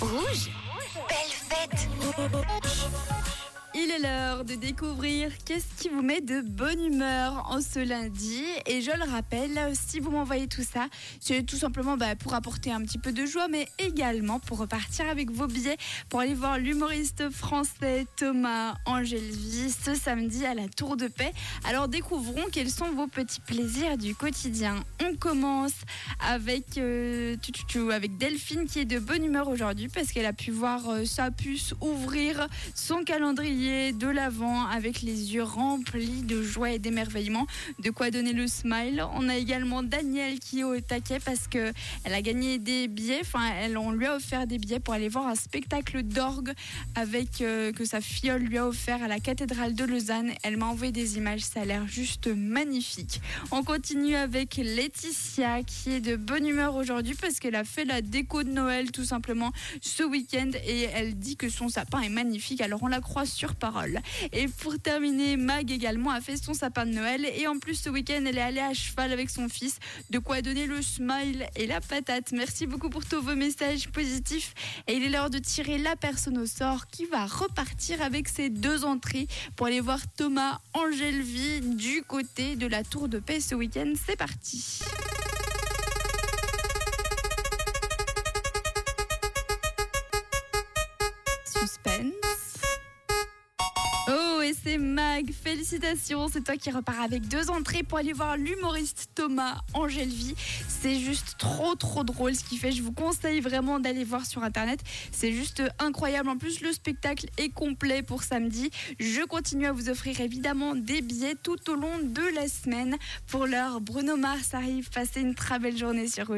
Rouge. Belle fête. Il est l'heure de découvrir qu'est-ce qui vous met de bonne humeur en ce lundi. Et je le rappelle, si vous m'envoyez tout ça, c'est tout simplement bah, pour apporter un petit peu de joie, mais également pour repartir avec vos billets pour aller voir l'humoriste français Thomas Angelvi ce samedi à la Tour de Paix. Alors découvrons quels sont vos petits plaisirs du quotidien. On commence avec, euh, avec Delphine qui est de bonne humeur aujourd'hui parce qu'elle a pu voir euh, sa puce ouvrir son calendrier de l'avant avec les yeux remplis de joie et d'émerveillement. De quoi donner le smile. On a également Daniel qui est au taquet parce que elle a gagné des billets. Enfin, elle, on lui a offert des billets pour aller voir un spectacle d'orgue avec euh, que sa filleule lui a offert à la cathédrale de Lausanne. Elle m'a envoyé des images. Ça a l'air juste magnifique. On continue avec Laetitia qui est de bonne humeur aujourd'hui parce qu'elle a fait la déco de Noël tout simplement ce week-end et elle dit que son sapin est magnifique. Alors on la croit sur Et pour terminer, Mag également a fait son sapin de Noël et en plus ce week-end elle est allée à cheval avec son fils. De quoi donner le smile et la patate. Merci beaucoup pour tous vos messages positifs et il est l'heure de tirer la personne au sort qui va repartir avec ses deux entrées pour aller voir Thomas Angelvi du côté de la Tour de Paix ce week-end. C'est parti. C'est Mag, félicitations, c'est toi qui repars avec deux entrées pour aller voir l'humoriste Thomas Angelvi. C'est juste trop trop drôle ce qu'il fait, je vous conseille vraiment d'aller voir sur internet. C'est juste incroyable, en plus le spectacle est complet pour samedi. Je continue à vous offrir évidemment des billets tout au long de la semaine. Pour l'heure, Bruno Mars arrive, passez une très belle journée sur Rouge.